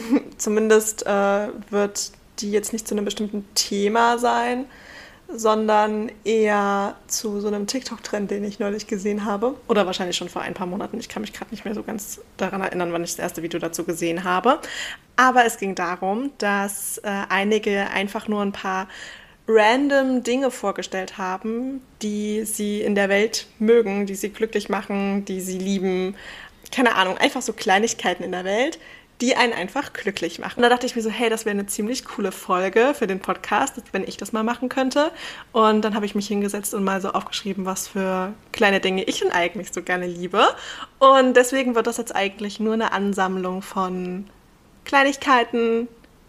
Zumindest äh, wird die jetzt nicht zu einem bestimmten Thema sein, sondern eher zu so einem TikTok-Trend, den ich neulich gesehen habe. Oder wahrscheinlich schon vor ein paar Monaten. Ich kann mich gerade nicht mehr so ganz daran erinnern, wann ich das erste Video dazu gesehen habe. Aber es ging darum, dass äh, einige einfach nur ein paar random Dinge vorgestellt haben, die sie in der Welt mögen, die sie glücklich machen, die sie lieben. Keine Ahnung, einfach so Kleinigkeiten in der Welt, die einen einfach glücklich machen. Und da dachte ich mir so, hey, das wäre eine ziemlich coole Folge für den Podcast, wenn ich das mal machen könnte. Und dann habe ich mich hingesetzt und mal so aufgeschrieben, was für kleine Dinge ich denn eigentlich so gerne liebe. Und deswegen wird das jetzt eigentlich nur eine Ansammlung von Kleinigkeiten,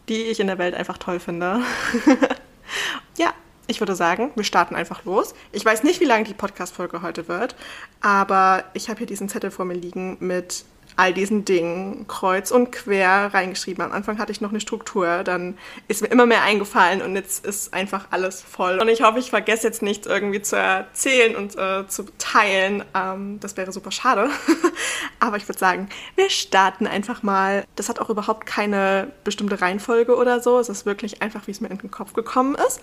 die ich in der Welt einfach toll finde. ja, ich würde sagen, wir starten einfach los. Ich weiß nicht, wie lange die Podcast-Folge heute wird, aber ich habe hier diesen Zettel vor mir liegen mit all diesen Dingen kreuz und quer reingeschrieben. Am Anfang hatte ich noch eine Struktur, dann ist mir immer mehr eingefallen und jetzt ist einfach alles voll. Und ich hoffe, ich vergesse jetzt nichts irgendwie zu erzählen und äh, zu teilen. Ähm, das wäre super schade. Aber ich würde sagen, wir starten einfach mal. Das hat auch überhaupt keine bestimmte Reihenfolge oder so. Es ist wirklich einfach, wie es mir in den Kopf gekommen ist.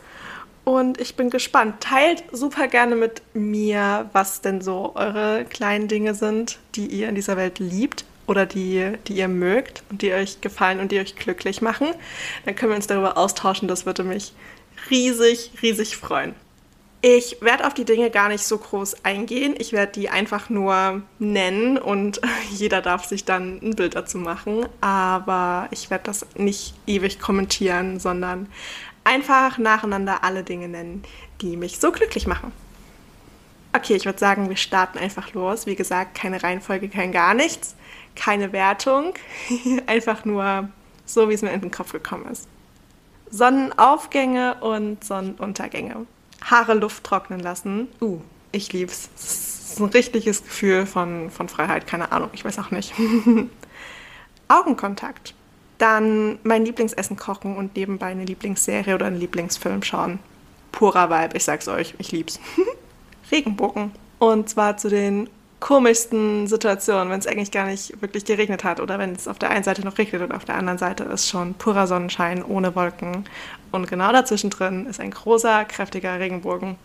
Und ich bin gespannt. Teilt super gerne mit mir, was denn so eure kleinen Dinge sind, die ihr in dieser Welt liebt oder die, die ihr mögt und die euch gefallen und die euch glücklich machen. Dann können wir uns darüber austauschen. Das würde mich riesig, riesig freuen. Ich werde auf die Dinge gar nicht so groß eingehen. Ich werde die einfach nur nennen und jeder darf sich dann ein Bild dazu machen. Aber ich werde das nicht ewig kommentieren, sondern einfach nacheinander alle Dinge nennen, die mich so glücklich machen. Okay, ich würde sagen, wir starten einfach los. Wie gesagt, keine Reihenfolge, kein gar nichts, keine Wertung, einfach nur so, wie es mir in den Kopf gekommen ist. Sonnenaufgänge und Sonnenuntergänge. Haare Luft trocknen lassen. Uh, ich lieb's. Das ist ein richtiges Gefühl von, von Freiheit, keine Ahnung, ich weiß auch nicht. Augenkontakt. Dann mein Lieblingsessen kochen und nebenbei eine Lieblingsserie oder einen Lieblingsfilm schauen. Purer Vibe, ich sag's euch, ich lieb's. Regenbogen. Und zwar zu den komischsten Situationen, wenn es eigentlich gar nicht wirklich geregnet hat oder wenn es auf der einen Seite noch regnet und auf der anderen Seite ist schon purer Sonnenschein ohne Wolken. Und genau dazwischen drin ist ein großer, kräftiger Regenbogen.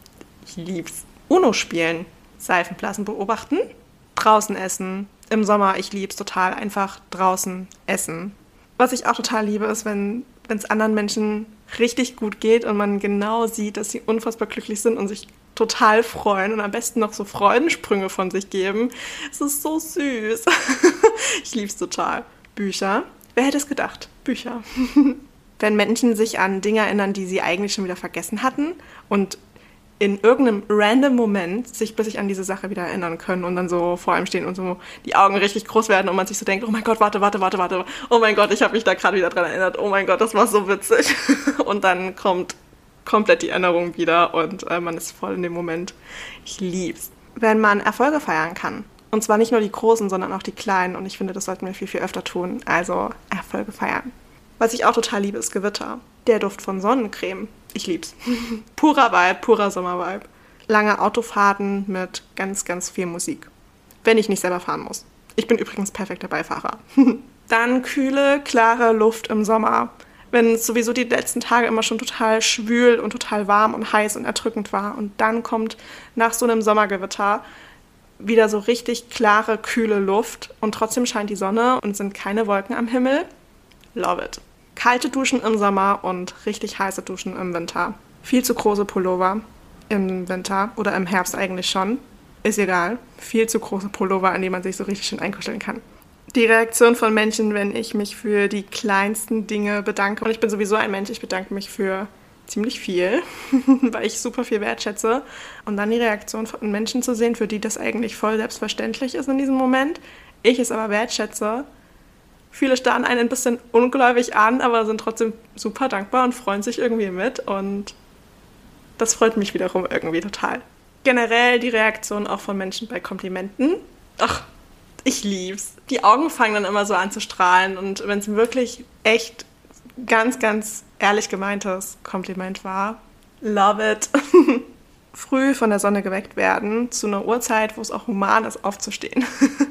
Ich lieb's. Uno spielen, Seifenblasen beobachten, draußen essen. Im Sommer, ich lieb's total, einfach draußen essen was ich auch total liebe, ist, wenn es anderen Menschen richtig gut geht und man genau sieht, dass sie unfassbar glücklich sind und sich total freuen und am besten noch so Freudensprünge von sich geben. Es ist so süß. ich liebe es total. Bücher. Wer hätte es gedacht? Bücher. Wenn Menschen sich an Dinge erinnern, die sie eigentlich schon wieder vergessen hatten und in irgendeinem random Moment sich plötzlich an diese Sache wieder erinnern können und dann so vor einem stehen und so die Augen richtig groß werden und man sich so denkt, oh mein Gott, warte, warte, warte, warte, oh mein Gott, ich habe mich da gerade wieder dran erinnert, oh mein Gott, das war so witzig. Und dann kommt komplett die Erinnerung wieder und äh, man ist voll in dem Moment. Ich lieb's. Wenn man Erfolge feiern kann. Und zwar nicht nur die großen, sondern auch die kleinen. Und ich finde, das sollten wir viel, viel öfter tun. Also Erfolge feiern. Was ich auch total liebe, ist Gewitter. Der Duft von Sonnencreme. Ich lieb's. purer Vibe, purer Sommervibe. Lange Autofahrten mit ganz, ganz viel Musik. Wenn ich nicht selber fahren muss. Ich bin übrigens perfekter Beifahrer. Dann kühle, klare Luft im Sommer. Wenn es sowieso die letzten Tage immer schon total schwül und total warm und heiß und erdrückend war. Und dann kommt nach so einem Sommergewitter wieder so richtig klare, kühle Luft und trotzdem scheint die Sonne und sind keine Wolken am Himmel. Love it. Kalte Duschen im Sommer und richtig heiße Duschen im Winter. Viel zu große Pullover im Winter oder im Herbst eigentlich schon. Ist egal. Viel zu große Pullover, an die man sich so richtig schön einkuscheln kann. Die Reaktion von Menschen, wenn ich mich für die kleinsten Dinge bedanke. Und ich bin sowieso ein Mensch, ich bedanke mich für ziemlich viel, weil ich super viel wertschätze. Und dann die Reaktion von Menschen zu sehen, für die das eigentlich voll selbstverständlich ist in diesem Moment. Ich es aber wertschätze. Viele starren einen ein bisschen ungläubig an, aber sind trotzdem super dankbar und freuen sich irgendwie mit. Und das freut mich wiederum irgendwie total. Generell die Reaktion auch von Menschen bei Komplimenten. Ach, ich lieb's. Die Augen fangen dann immer so an zu strahlen und wenn es wirklich echt ganz, ganz ehrlich gemeintes Kompliment war, love it. Früh von der Sonne geweckt werden, zu einer Uhrzeit, wo es auch human ist, aufzustehen.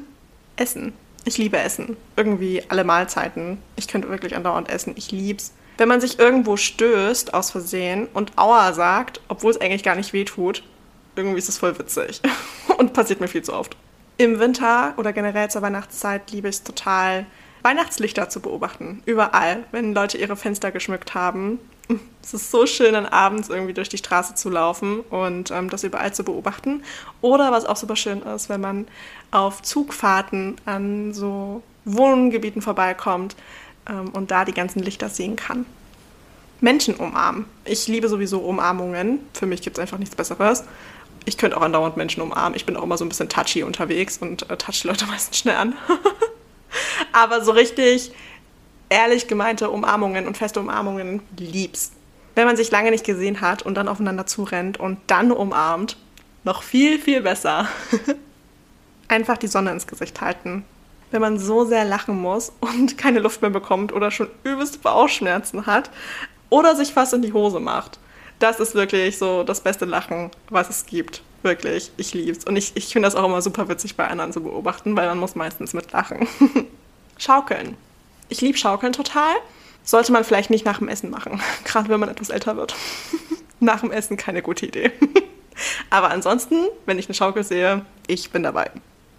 essen. Ich liebe Essen. Irgendwie alle Mahlzeiten. Ich könnte wirklich andauernd essen. Ich lieb's. Wenn man sich irgendwo stößt aus Versehen und Aua sagt, obwohl es eigentlich gar nicht weh tut, irgendwie ist es voll witzig. und passiert mir viel zu oft. Im Winter oder generell zur Weihnachtszeit liebe ich es total, Weihnachtslichter zu beobachten. Überall, wenn Leute ihre Fenster geschmückt haben. Es ist so schön, dann abends irgendwie durch die Straße zu laufen und ähm, das überall zu beobachten. Oder was auch super schön ist, wenn man auf Zugfahrten an so Wohngebieten vorbeikommt ähm, und da die ganzen Lichter sehen kann. Menschen umarmen. Ich liebe sowieso Umarmungen. Für mich gibt es einfach nichts Besseres. Ich könnte auch andauernd Menschen umarmen. Ich bin auch immer so ein bisschen touchy unterwegs und äh, touch Leute meistens schnell an. Aber so richtig ehrlich gemeinte Umarmungen und feste Umarmungen liebst. Wenn man sich lange nicht gesehen hat und dann aufeinander zurennt und dann umarmt, noch viel, viel besser. Einfach die Sonne ins Gesicht halten. Wenn man so sehr lachen muss und keine Luft mehr bekommt oder schon übelst Bauchschmerzen hat oder sich fast in die Hose macht. Das ist wirklich so das beste Lachen, was es gibt. Wirklich, ich lieb's. Und ich, ich finde das auch immer super witzig bei anderen zu beobachten, weil man muss meistens mitlachen. Schaukeln. Ich liebe Schaukeln total. Sollte man vielleicht nicht nach dem Essen machen, gerade wenn man etwas älter wird. nach dem Essen keine gute Idee. Aber ansonsten, wenn ich eine Schaukel sehe, ich bin dabei.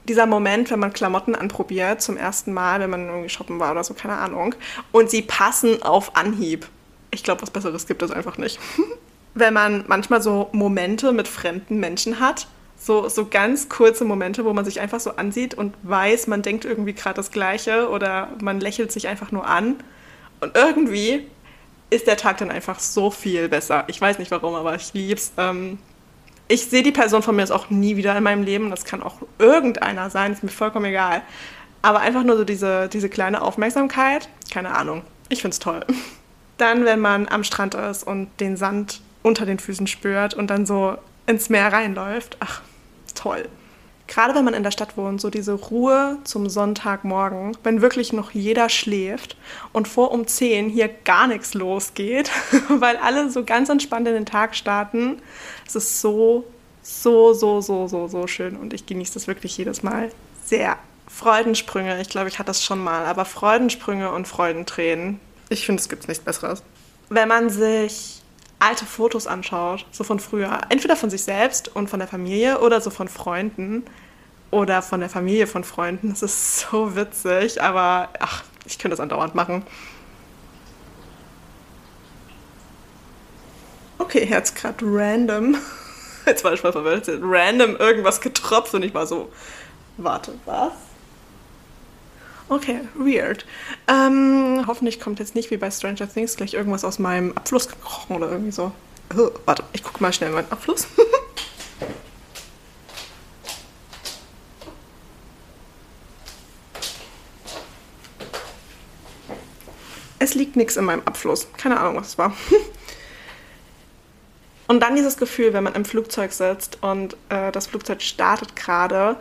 Dieser Moment, wenn man Klamotten anprobiert, zum ersten Mal, wenn man irgendwie shoppen war oder so, keine Ahnung, und sie passen auf Anhieb. Ich glaube, was Besseres gibt es einfach nicht. wenn man manchmal so Momente mit fremden Menschen hat, so, so ganz kurze Momente, wo man sich einfach so ansieht und weiß, man denkt irgendwie gerade das Gleiche oder man lächelt sich einfach nur an. Und irgendwie ist der Tag dann einfach so viel besser. Ich weiß nicht warum, aber ich lieb's. Ähm, ich sehe die Person von mir jetzt auch nie wieder in meinem Leben. Das kann auch irgendeiner sein, ist mir vollkommen egal. Aber einfach nur so diese, diese kleine Aufmerksamkeit, keine Ahnung. Ich find's toll. Dann, wenn man am Strand ist und den Sand unter den Füßen spürt und dann so ins Meer reinläuft. Ach, toll. Gerade wenn man in der Stadt wohnt, so diese Ruhe zum Sonntagmorgen, wenn wirklich noch jeder schläft und vor um 10 hier gar nichts losgeht, weil alle so ganz entspannt in den Tag starten. Es ist so, so, so, so, so, so schön und ich genieße das wirklich jedes Mal sehr. Freudensprünge, ich glaube, ich hatte das schon mal, aber Freudensprünge und Freudentränen, ich finde, es gibt nichts Besseres. Wenn man sich alte Fotos anschaut, so von früher, entweder von sich selbst und von der Familie oder so von Freunden oder von der Familie von Freunden. Das ist so witzig, aber ach, ich könnte das andauernd machen. Okay, jetzt gerade random, jetzt war ich mal verwirrt, random irgendwas getropft und ich war so, warte, was? Okay, weird. Ähm, hoffentlich kommt jetzt nicht wie bei Stranger Things gleich irgendwas aus meinem Abfluss gekrochen oder irgendwie so. Oh, warte, ich gucke mal schnell meinen Abfluss. es liegt nichts in meinem Abfluss. Keine Ahnung, was es war. und dann dieses Gefühl, wenn man im Flugzeug sitzt und äh, das Flugzeug startet gerade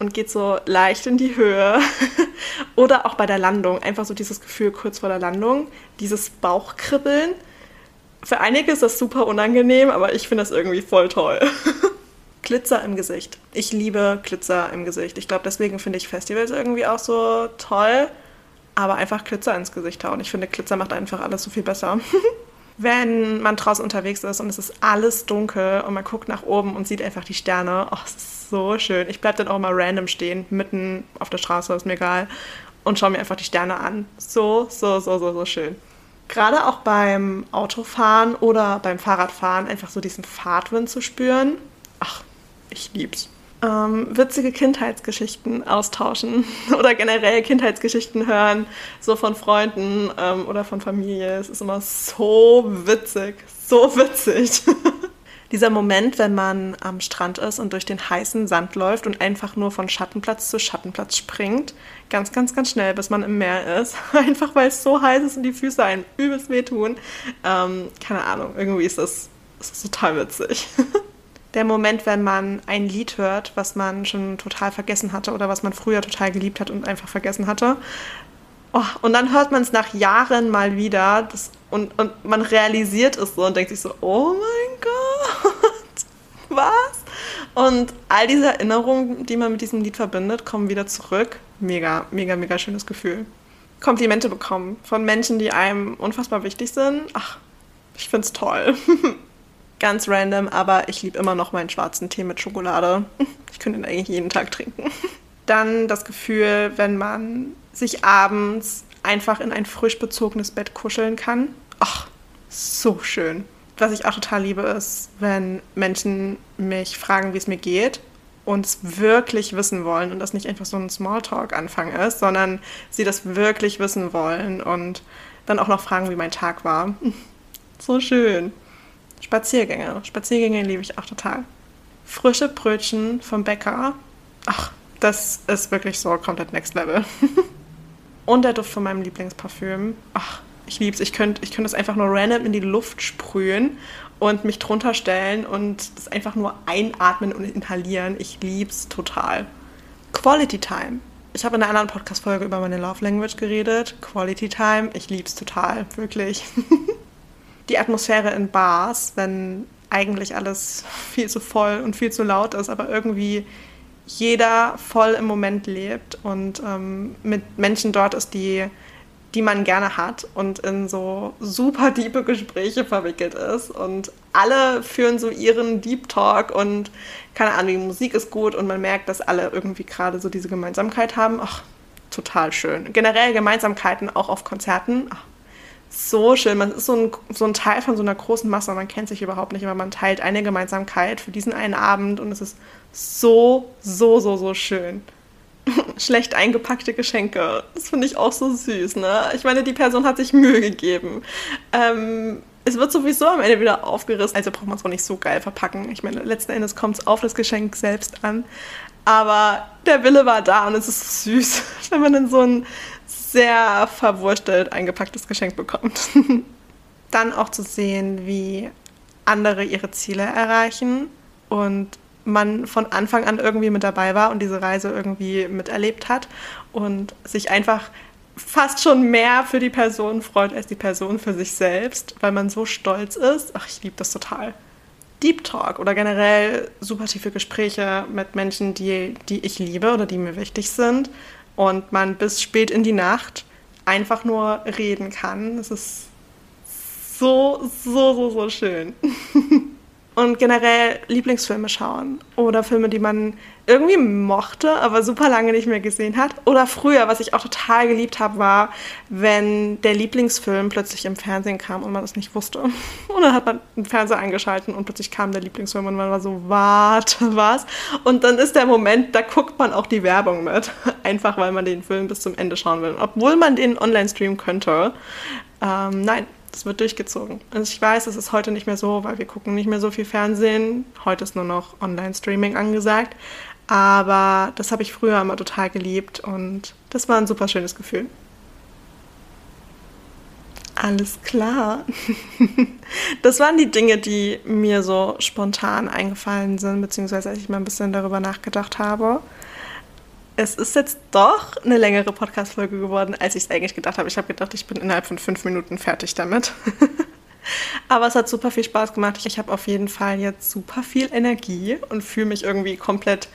und geht so leicht in die Höhe. Oder auch bei der Landung, einfach so dieses Gefühl kurz vor der Landung, dieses Bauchkribbeln. Für einige ist das super unangenehm, aber ich finde das irgendwie voll toll. Glitzer im Gesicht. Ich liebe Glitzer im Gesicht. Ich glaube, deswegen finde ich Festivals irgendwie auch so toll. Aber einfach Glitzer ins Gesicht hauen. Ich finde, Glitzer macht einfach alles so viel besser. Wenn man draußen unterwegs ist und es ist alles dunkel und man guckt nach oben und sieht einfach die Sterne, oh, es ist so schön. Ich bleibe dann auch mal random stehen, mitten auf der Straße, ist mir egal, und schaue mir einfach die Sterne an. So, so, so, so, so schön. Gerade auch beim Autofahren oder beim Fahrradfahren einfach so diesen Fahrtwind zu spüren. Ach, ich lieb's. Ähm, witzige Kindheitsgeschichten austauschen oder generell Kindheitsgeschichten hören, so von Freunden ähm, oder von Familie. Es ist immer so witzig, so witzig. Dieser Moment, wenn man am Strand ist und durch den heißen Sand läuft und einfach nur von Schattenplatz zu Schattenplatz springt, ganz, ganz, ganz schnell, bis man im Meer ist. Einfach weil es so heiß ist und die Füße einen übelst wehtun. Ähm, keine Ahnung, irgendwie ist das, ist das total witzig. Der Moment, wenn man ein Lied hört, was man schon total vergessen hatte oder was man früher total geliebt hat und einfach vergessen hatte. Oh, und dann hört man es nach Jahren mal wieder das, und, und man realisiert es so und denkt sich so, oh mein Gott? Und all diese Erinnerungen, die man mit diesem Lied verbindet, kommen wieder zurück. Mega, mega, mega schönes Gefühl. Komplimente bekommen von Menschen, die einem unfassbar wichtig sind. Ach, ich find's toll. Ganz random, aber ich liebe immer noch meinen schwarzen Tee mit Schokolade. Ich könnte ihn eigentlich jeden Tag trinken. Dann das Gefühl, wenn man sich abends einfach in ein frisch bezogenes Bett kuscheln kann. Ach, so schön. Was ich auch total liebe, ist, wenn Menschen mich fragen, wie es mir geht und es wirklich wissen wollen und das nicht einfach so ein Smalltalk-Anfang ist, sondern sie das wirklich wissen wollen und dann auch noch fragen, wie mein Tag war. So schön. Spaziergänge. Spaziergänge liebe ich auch total. Frische Brötchen vom Bäcker. Ach, das ist wirklich so komplett next level. Und der Duft von meinem Lieblingsparfüm. Ach, ich liebe es. Ich könnte ich könnt das einfach nur random in die Luft sprühen und mich drunter stellen und das einfach nur einatmen und inhalieren. Ich liebe es total. Quality Time. Ich habe in einer anderen Podcast-Folge über meine Love Language geredet. Quality Time. Ich liebe es total. Wirklich. die Atmosphäre in Bars, wenn eigentlich alles viel zu voll und viel zu laut ist, aber irgendwie jeder voll im Moment lebt und ähm, mit Menschen dort ist, die, die man gerne hat und in so super diepe Gespräche verwickelt ist. Und alle führen so ihren Deep Talk und keine Ahnung, die Musik ist gut und man merkt, dass alle irgendwie gerade so diese Gemeinsamkeit haben. Ach, total schön. Generell Gemeinsamkeiten auch auf Konzerten. Ach, so schön. Man ist so ein, so ein Teil von so einer großen Masse. Man kennt sich überhaupt nicht, aber man teilt eine Gemeinsamkeit für diesen einen Abend und es ist so, so, so, so schön. Schlecht eingepackte Geschenke. Das finde ich auch so süß, ne? Ich meine, die Person hat sich Mühe gegeben. Ähm, es wird sowieso am Ende wieder aufgerissen, also braucht man es auch nicht so geil verpacken. Ich meine, letzten Endes kommt es auf das Geschenk selbst an. Aber der Wille war da und es ist süß, wenn man dann so ein sehr verwurstelt eingepacktes Geschenk bekommt. Dann auch zu sehen, wie andere ihre Ziele erreichen und man von Anfang an irgendwie mit dabei war und diese Reise irgendwie miterlebt hat und sich einfach fast schon mehr für die Person freut als die Person für sich selbst, weil man so stolz ist. Ach, ich liebe das total. Deep Talk oder generell super tiefe Gespräche mit Menschen, die, die ich liebe oder die mir wichtig sind und man bis spät in die Nacht einfach nur reden kann. Das ist so, so, so, so schön. und generell Lieblingsfilme schauen oder Filme, die man irgendwie mochte, aber super lange nicht mehr gesehen hat. Oder früher, was ich auch total geliebt habe, war, wenn der Lieblingsfilm plötzlich im Fernsehen kam und man es nicht wusste. Und dann hat man den Fernseher eingeschalten und plötzlich kam der Lieblingsfilm und man war so, warte, was? Und dann ist der Moment, da guckt man auch die Werbung mit. Einfach weil man den Film bis zum Ende schauen will. Obwohl man den online streamen könnte. Ähm, nein, das wird durchgezogen. Also ich weiß, es ist heute nicht mehr so, weil wir gucken nicht mehr so viel Fernsehen. Heute ist nur noch Online-Streaming angesagt. Aber das habe ich früher immer total geliebt und das war ein super schönes Gefühl. Alles klar. Das waren die Dinge, die mir so spontan eingefallen sind, beziehungsweise als ich mal ein bisschen darüber nachgedacht habe es ist jetzt doch eine längere Podcast-Folge geworden, als ich es eigentlich gedacht habe. Ich habe gedacht, ich bin innerhalb von fünf Minuten fertig damit. Aber es hat super viel Spaß gemacht. Ich habe auf jeden Fall jetzt super viel Energie und fühle mich irgendwie komplett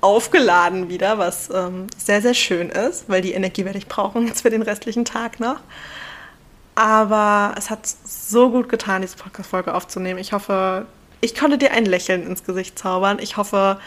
aufgeladen wieder, was ähm, sehr, sehr schön ist, weil die Energie werde ich brauchen jetzt für den restlichen Tag noch. Aber es hat so gut getan, diese Podcast-Folge aufzunehmen. Ich hoffe, ich konnte dir ein Lächeln ins Gesicht zaubern. Ich hoffe,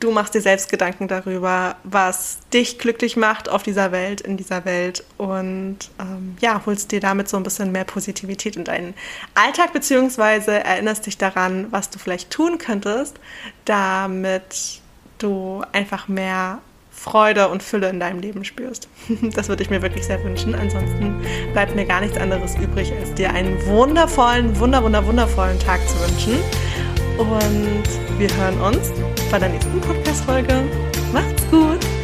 du machst dir selbst Gedanken darüber, was dich glücklich macht auf dieser Welt, in dieser Welt und ähm, ja, holst dir damit so ein bisschen mehr Positivität in deinen Alltag, beziehungsweise erinnerst dich daran, was du vielleicht tun könntest, damit du einfach mehr Freude und Fülle in deinem Leben spürst. Das würde ich mir wirklich sehr wünschen. Ansonsten bleibt mir gar nichts anderes übrig, als dir einen wundervollen, wunder, wunder, wundervollen Tag zu wünschen. Und wir hören uns bei der nächsten Podcast-Folge. Macht's gut!